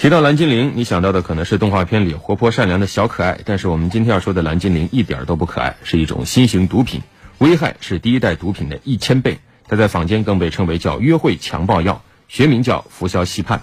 提到蓝精灵，你想到的可能是动画片里活泼善良的小可爱，但是我们今天要说的蓝精灵一点都不可爱，是一种新型毒品，危害是第一代毒品的一千倍。它在坊间更被称为叫约会强暴药，学名叫氟硝西泮。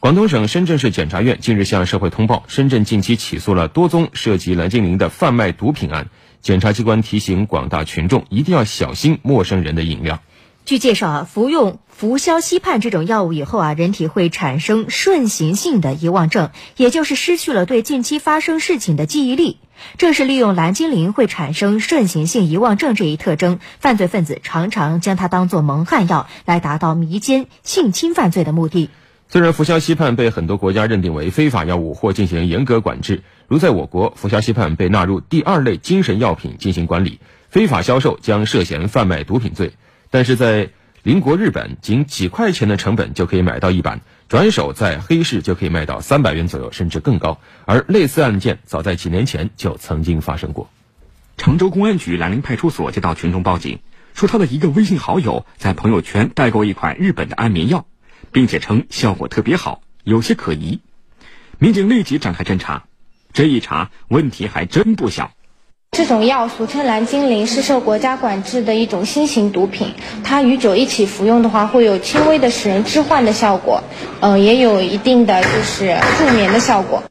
广东省深圳市检察院近日向社会通报，深圳近期起诉了多宗涉及蓝精灵的贩卖毒品案。检察机关提醒广大群众一定要小心陌生人的饮料。据介绍啊，服用氟硝西泮这种药物以后啊，人体会产生顺行性的遗忘症，也就是失去了对近期发生事情的记忆力。正是利用蓝精灵会产生顺行性遗忘症这一特征，犯罪分子常常将它当作蒙汗药，来达到迷奸、性侵犯罪的目的。虽然氟硝西泮被很多国家认定为非法药物或进行严格管制，如在我国，氟硝西泮被纳入第二类精神药品进行管理，非法销售将涉嫌贩卖毒品罪。但是在邻国日本，仅几块钱的成本就可以买到一板，转手在黑市就可以卖到三百元左右，甚至更高。而类似案件早在几年前就曾经发生过。常州公安局兰陵派出所接到群众报警，说他的一个微信好友在朋友圈代购一款日本的安眠药，并且称效果特别好，有些可疑。民警立即展开侦查，这一查问题还真不小。这种药俗称蓝精灵，是受国家管制的一种新型毒品。它与酒一起服用的话，会有轻微的使人致幻的效果，嗯，也有一定的就是助眠的效果。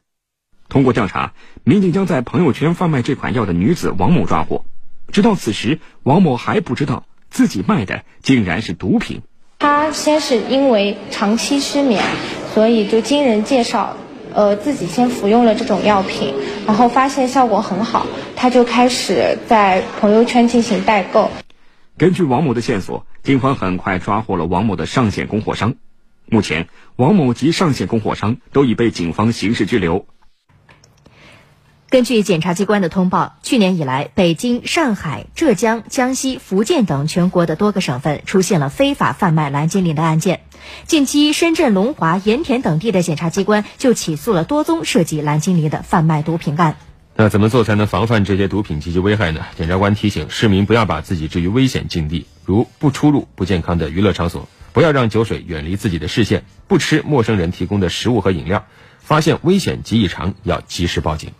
通过调查，民警将在朋友圈贩卖这款药的女子王某抓获。直到此时，王某还不知道自己卖的竟然是毒品。她先是因为长期失眠，所以就经人介绍。呃，自己先服用了这种药品，然后发现效果很好，他就开始在朋友圈进行代购。根据王某的线索，警方很快抓获了王某的上线供货商。目前，王某及上线供货商都已被警方刑事拘留。根据检察机关的通报，去年以来，北京、上海、浙江、江西、福建等全国的多个省份出现了非法贩卖蓝精灵的案件。近期，深圳、龙华、盐田等地的检察机关就起诉了多宗涉及蓝精灵的贩卖毒品案。那怎么做才能防范这些毒品及其危害呢？检察官提醒市民不要把自己置于危险境地，如不出入不健康的娱乐场所，不要让酒水远离自己的视线，不吃陌生人提供的食物和饮料。发现危险及异常，要及时报警。